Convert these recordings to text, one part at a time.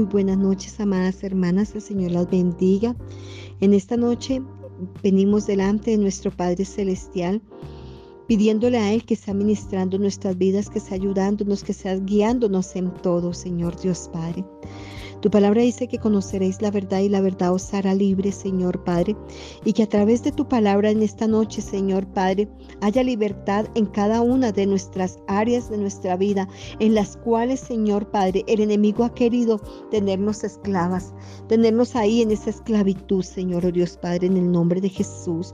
Muy buenas noches, amadas hermanas. El Señor las bendiga. En esta noche venimos delante de nuestro Padre Celestial, pidiéndole a Él que sea ministrando nuestras vidas, que sea ayudándonos, que sea guiándonos en todo, Señor Dios Padre. Tu palabra dice que conoceréis la verdad y la verdad os hará libre, Señor Padre, y que a través de tu palabra en esta noche, Señor Padre, haya libertad en cada una de nuestras áreas de nuestra vida, en las cuales, Señor Padre, el enemigo ha querido tenernos esclavas, tenernos ahí en esa esclavitud, Señor oh Dios Padre, en el nombre de Jesús.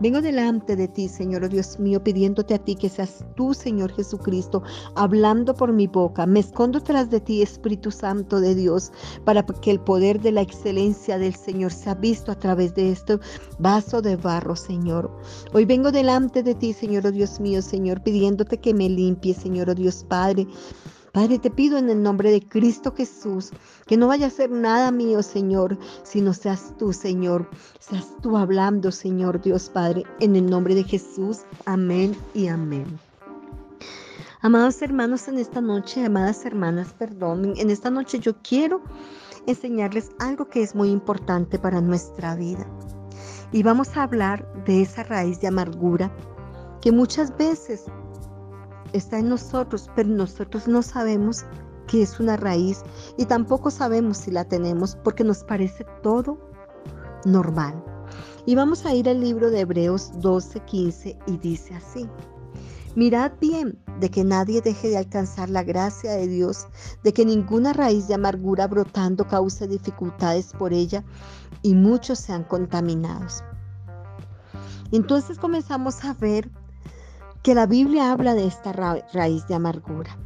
Vengo delante de ti, Señor, oh Dios mío, pidiéndote a ti que seas tú, Señor Jesucristo, hablando por mi boca. Me escondo tras de ti, Espíritu Santo de Dios, para que el poder de la excelencia del Señor sea visto a través de este vaso de barro, Señor. Hoy vengo delante de ti, Señor, oh Dios mío, Señor, pidiéndote que me limpie, Señor, oh Dios Padre. Padre, te pido en el nombre de Cristo Jesús que no vaya a ser nada mío, Señor, sino seas tú, Señor. Seas tú hablando, Señor Dios Padre, en el nombre de Jesús. Amén y amén. Amados hermanos, en esta noche, amadas hermanas, perdón, en esta noche yo quiero enseñarles algo que es muy importante para nuestra vida. Y vamos a hablar de esa raíz de amargura que muchas veces está en nosotros, pero nosotros no sabemos que es una raíz y tampoco sabemos si la tenemos porque nos parece todo normal. Y vamos a ir al libro de Hebreos 12, 15 y dice así. Mirad bien de que nadie deje de alcanzar la gracia de Dios, de que ninguna raíz de amargura brotando cause dificultades por ella y muchos sean contaminados. Entonces comenzamos a ver que la Biblia habla de esta raíz de amargura.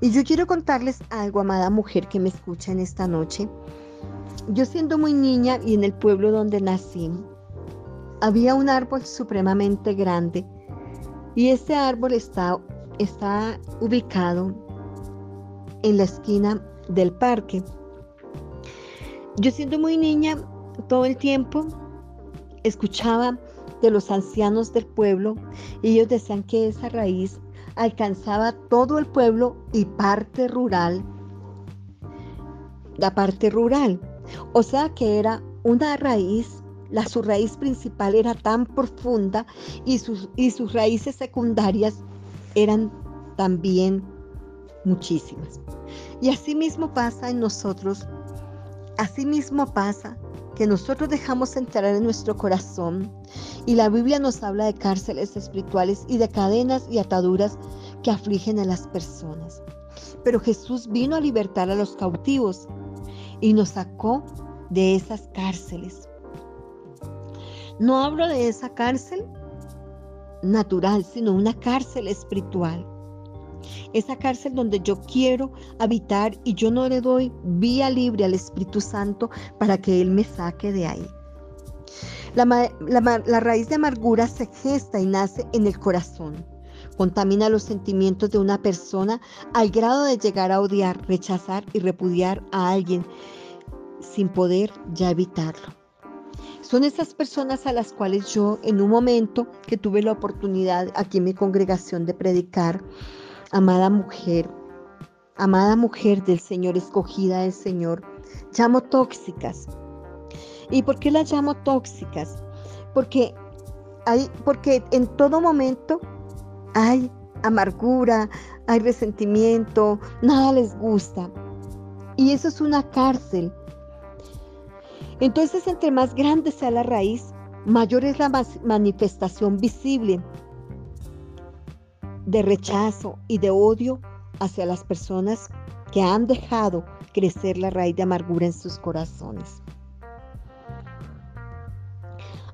Y yo quiero contarles algo, amada mujer que me escucha en esta noche. Yo siendo muy niña y en el pueblo donde nací, había un árbol supremamente grande y este árbol está, está ubicado en la esquina del parque. Yo siendo muy niña, todo el tiempo escuchaba de los ancianos del pueblo ellos decían que esa raíz alcanzaba todo el pueblo y parte rural, la parte rural. O sea que era una raíz, la su raíz principal era tan profunda y sus, y sus raíces secundarias eran también muchísimas. Y así mismo pasa en nosotros, así mismo pasa nosotros dejamos entrar en nuestro corazón. Y la Biblia nos habla de cárceles espirituales y de cadenas y ataduras que afligen a las personas. Pero Jesús vino a libertar a los cautivos y nos sacó de esas cárceles. No hablo de esa cárcel natural, sino una cárcel espiritual esa cárcel donde yo quiero habitar y yo no le doy vía libre al Espíritu Santo para que Él me saque de ahí. La, raíz de amargura se gesta y nace en el corazón. Contamina los sentimientos de una persona al grado de llegar a odiar, rechazar y repudiar a alguien sin poder ya evitarlo. Son esas personas a las cuales yo en un momento que tuve la oportunidad aquí en mi congregación de predicar, Amada mujer, amada mujer del Señor, escogida del Señor, llamo tóxicas. ¿Y por qué las llamo tóxicas? Porque, hay, porque en todo momento hay amargura, hay resentimiento, nada les gusta. Y eso es una cárcel. Entonces, entre más grande sea la raíz, mayor es la manifestación visible de rechazo y de odio hacia las personas que han dejado crecer la raíz de amargura en sus corazones.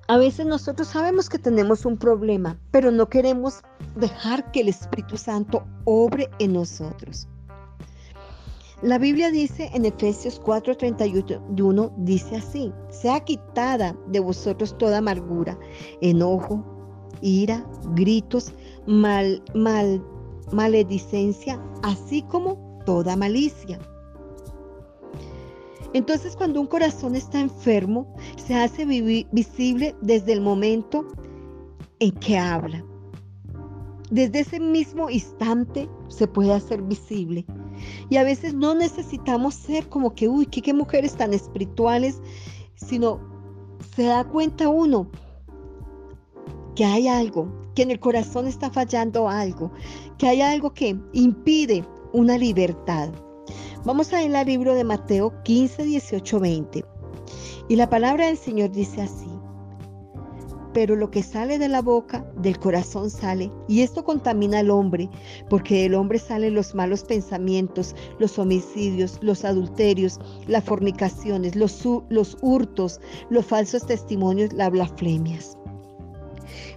A veces nosotros sabemos que tenemos un problema, pero no queremos dejar que el Espíritu Santo obre en nosotros. La Biblia dice en Efesios 4:31, dice así, sea quitada de vosotros toda amargura, enojo, ira, gritos, mal, mal, maledicencia, así como toda malicia. Entonces cuando un corazón está enfermo, se hace visible desde el momento en que habla. Desde ese mismo instante se puede hacer visible Y a veces no necesitamos ser como que, uy, qué, qué mujeres tan espirituales, sino se da cuenta uno que hay algo, que en el corazón está fallando algo, que hay algo que impide una libertad. Vamos a ir al libro de Mateo 15, 18, 20. Y la palabra del Señor dice así pero lo que sale de la boca, del corazón sale, y esto contamina al hombre, porque del hombre salen los malos pensamientos, los homicidios, los adulterios, las fornicaciones, los, los hurtos, los falsos testimonios, las blasfemias.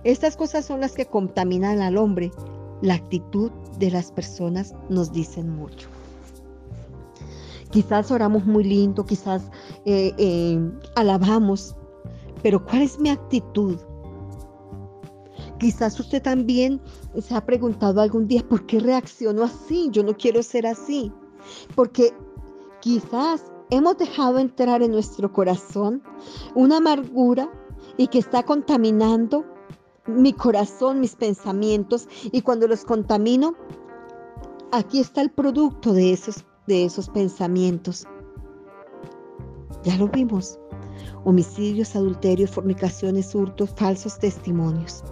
Estas cosas son las que contaminan al hombre. La actitud de las personas nos dicen mucho. Quizás oramos muy lindo, quizás eh, eh, alabamos, pero ¿cuál es mi actitud? Quizás usted también se ha preguntado algún día, ¿por qué reacciono así? Yo no quiero ser así. Porque quizás hemos dejado entrar en nuestro corazón una amargura y que está contaminando mi corazón, mis pensamientos. Y cuando los contamino, aquí está el producto de esos, de esos pensamientos. Ya lo vimos homicidios, adulterios, fornicaciones, hurtos, falsos testimonios.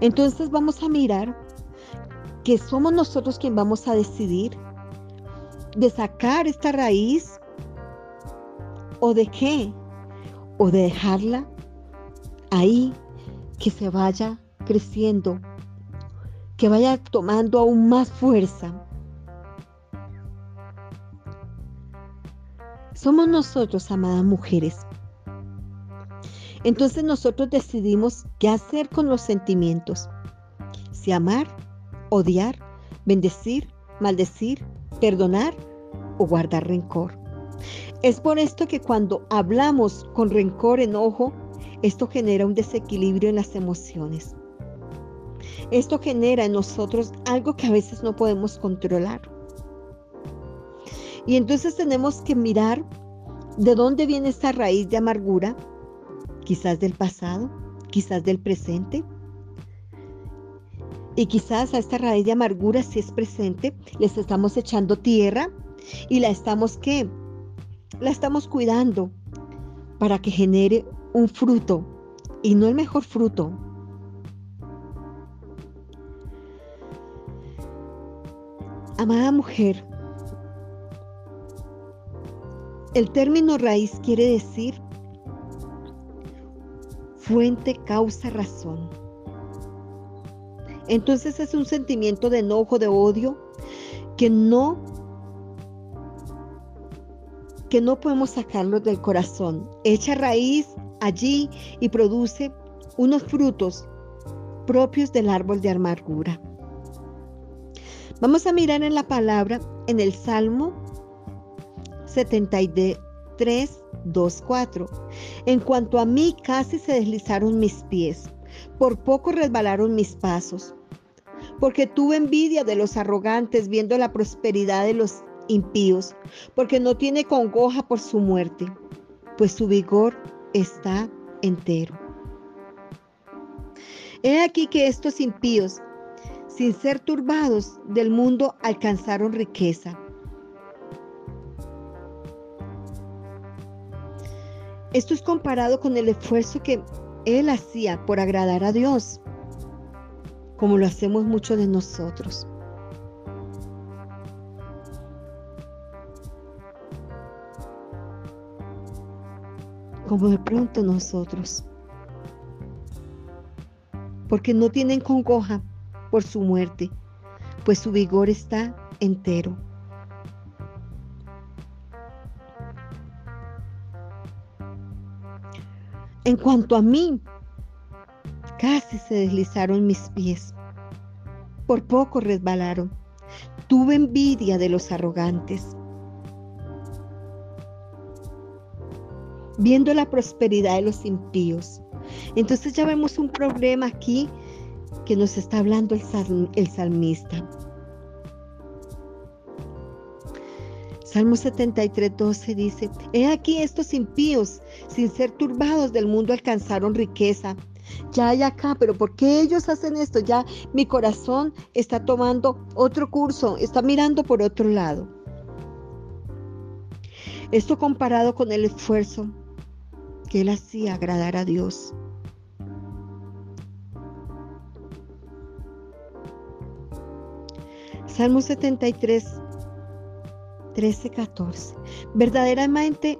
Entonces vamos a mirar que somos nosotros quien vamos a decidir de sacar esta raíz o de qué, o de dejarla ahí, que se vaya creciendo, que vaya tomando aún más fuerza. Somos nosotros, amadas mujeres. Entonces nosotros decidimos qué hacer con los sentimientos. Si amar, odiar, bendecir, maldecir, perdonar o guardar rencor. Es por esto que cuando hablamos con rencor, enojo, esto genera un desequilibrio en las emociones. Esto genera en nosotros algo que a veces no podemos controlar. Y entonces tenemos que mirar de dónde viene esta raíz de amargura, quizás del pasado, quizás del presente. Y quizás a esta raíz de amargura, si es presente, les estamos echando tierra y la estamos ¿qué? La estamos cuidando para que genere un fruto y no el mejor fruto. Amada mujer, El término raíz quiere decir fuente, causa, razón. Entonces es un sentimiento de enojo, de odio, que no que no podemos sacarlo del corazón. Echa raíz allí y produce unos frutos propios del árbol de amargura. Vamos a mirar en la palabra en el Salmo 73, 2, 4. En cuanto a mí, casi se deslizaron mis pies, por poco resbalaron mis pasos, porque tuve envidia de los arrogantes viendo la prosperidad de los impíos, porque no tiene congoja por su muerte, pues su vigor está entero. He aquí que estos impíos, sin ser turbados del mundo, alcanzaron riqueza Esto es comparado con el esfuerzo que él hacía por agradar a Dios, como lo hacemos muchos de nosotros. Como de pronto nosotros. Porque no tienen congoja por su muerte, pues su vigor está entero. En cuanto a mí, casi se deslizaron mis pies. Por poco resbalaron. Tuve envidia de los arrogantes. Viendo la prosperidad de los impíos. Entonces ya vemos un problema aquí que nos está hablando el, salmista. Salmo 73, 12 dice, He aquí estos impíos, sin ser turbados del mundo, alcanzaron riqueza. ya hay acá, pero ¿por qué ellos hacen esto? Ya mi corazón está tomando otro curso, está mirando por otro lado. Esto comparado con el esfuerzo que él hacía agradar a Dios. Salmo 73, 13, 14. Verdaderamente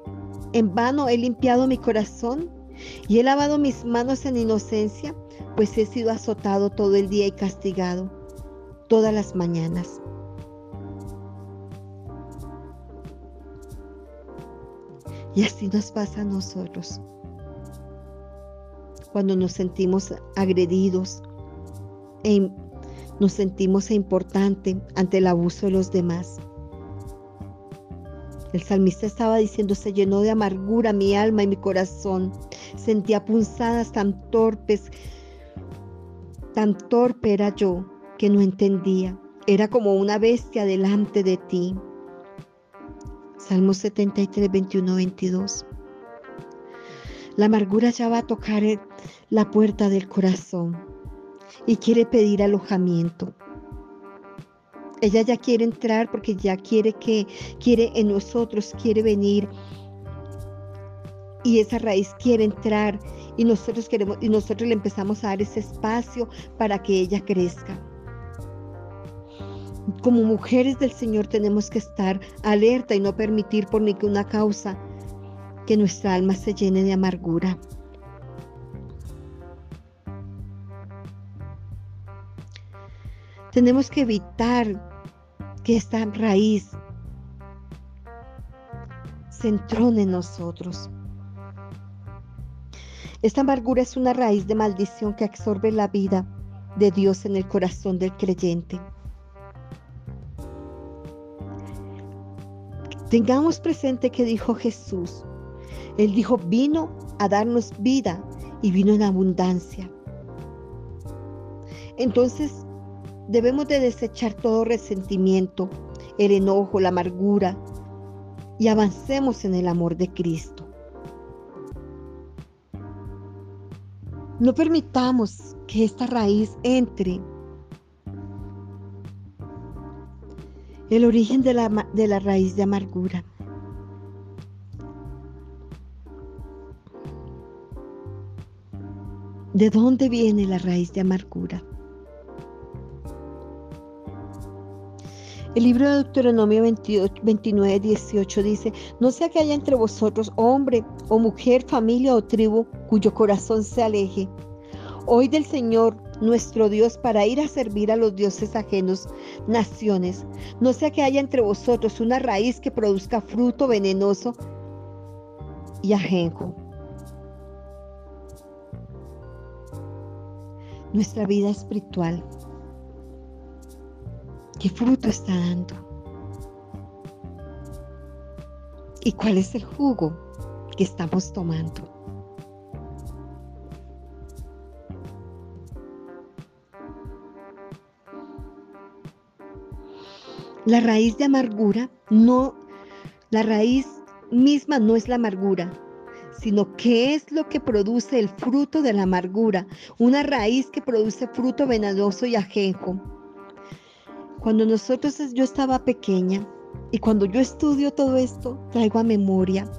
en vano he limpiado mi corazón y he lavado mis manos en inocencia, pues he sido azotado todo el día y castigado todas las mañanas. Y así nos pasa a nosotros. Cuando nos sentimos agredidos e nos sentimos importante ante el abuso de los demás. El salmista estaba diciendo, se llenó de amargura mi alma y mi corazón. Sentía punzadas tan torpes, tan torpe era yo que no entendía. Era como una bestia delante de ti. Salmo 73, 21, 22. La amargura ya va a tocar la puerta del corazón y quiere pedir alojamiento. Ella ya quiere entrar porque ya quiere que, quiere en nosotros, quiere venir. Y esa raíz quiere entrar y nosotros queremos y nosotros le empezamos a dar ese espacio para que ella crezca. Como mujeres del Señor tenemos que estar alerta y no permitir por ninguna causa que nuestra alma se llene de amargura. Tenemos que evitar que esta raíz se entrone en nosotros. Esta amargura es una raíz de maldición que absorbe la vida de Dios en el corazón del creyente. Tengamos presente que dijo Jesús. Él dijo, vino a darnos vida y vino en abundancia. Entonces, Debemos de desechar todo resentimiento, el enojo, la amargura y avancemos en el amor de Cristo. No permitamos que esta raíz entre. El origen de la, de la raíz de amargura. ¿De dónde viene la raíz de amargura? El libro de Deuteronomio 29, 18 dice, no sea que haya entre vosotros hombre o mujer, familia o tribu cuyo corazón se aleje. Hoy del Señor nuestro Dios para ir a servir a los dioses ajenos, naciones. No sea que haya entre vosotros una raíz que produzca fruto venenoso y ajenjo. Nuestra vida espiritual ¿Qué fruto está dando? ¿Y cuál es el jugo que estamos tomando? La raíz de amargura no, la raíz misma no es la amargura, sino que es lo que produce el fruto de la amargura, una raíz que produce fruto venenoso y ajenjo. Cuando nosotros, yo estaba pequeña y cuando yo estudio todo esto, traigo a memoria.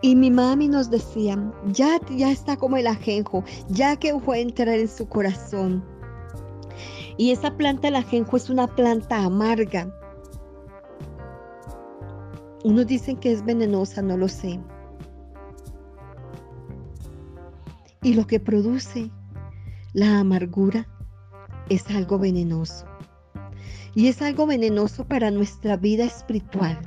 Y mi mami nos decía, ya, ya está como el ajenjo, ya que fue entrar en su corazón. Y esa planta, el ajenjo, es una planta amarga. Unos dicen que es venenosa, no lo sé. Y lo que produce la amargura es algo venenoso y es algo venenoso para nuestra vida espiritual.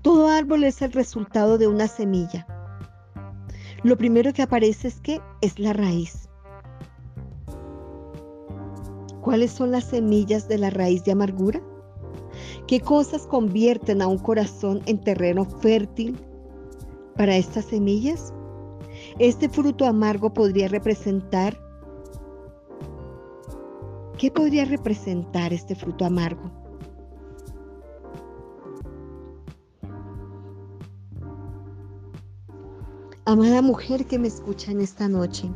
Todo árbol es el resultado de una semilla. Lo primero que aparece es que es la raíz. ¿Cuáles son las semillas de la raíz de amargura? ¿Qué cosas convierten a un corazón en terreno fértil para estas semillas? Este fruto amargo podría representar ¿Qué podría representar este fruto amargo? Amada mujer que me escucha en esta noche,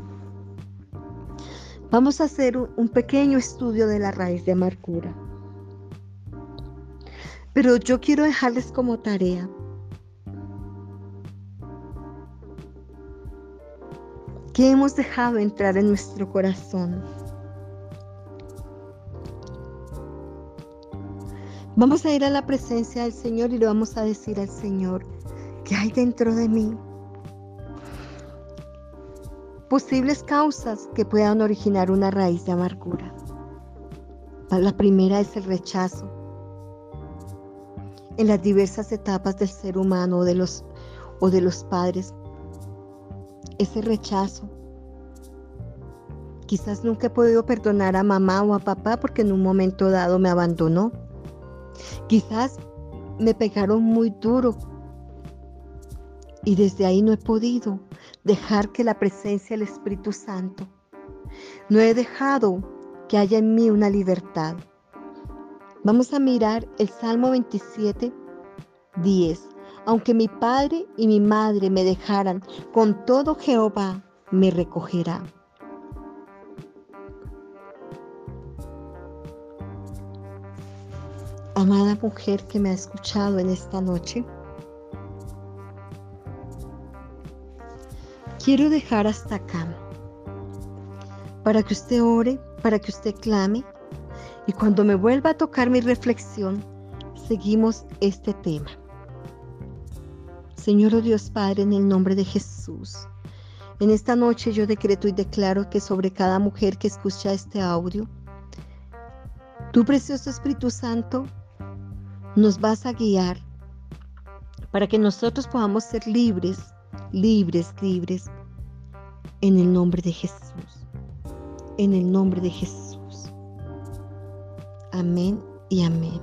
vamos a hacer un pequeño estudio de la raíz de amargura. Pero yo quiero dejarles como tarea que hemos dejado entrar en nuestro corazón. Vamos a ir a la presencia del Señor y le vamos a decir al Señor, ¿qué hay dentro de mí? Posibles causas que puedan originar una raíz de amargura. La primera es el rechazo. En las diversas etapas del ser humano o de los, o de los padres, ese rechazo. Quizás nunca he podido perdonar a mamá o a papá porque en un momento dado me abandonó. Quizás me pegaron muy duro y desde ahí no he podido dejar que la presencia del Espíritu Santo, no he dejado que haya en mí una libertad. Vamos a mirar el Salmo 27, 10. Aunque mi padre y mi madre me dejaran, con todo Jehová me recogerá. Amada mujer que me ha escuchado en esta noche, quiero dejar hasta acá para que usted ore, para que usted clame y cuando me vuelva a tocar mi reflexión, seguimos este tema. Señor oh Dios Padre, en el nombre de Jesús, en esta noche yo decreto y declaro que sobre cada mujer que escucha este audio, tu precioso Espíritu Santo nos vas a guiar para que nosotros podamos ser libres libres, libres, en el nombre de Jesús. En el nombre de Jesús. Amén y amén.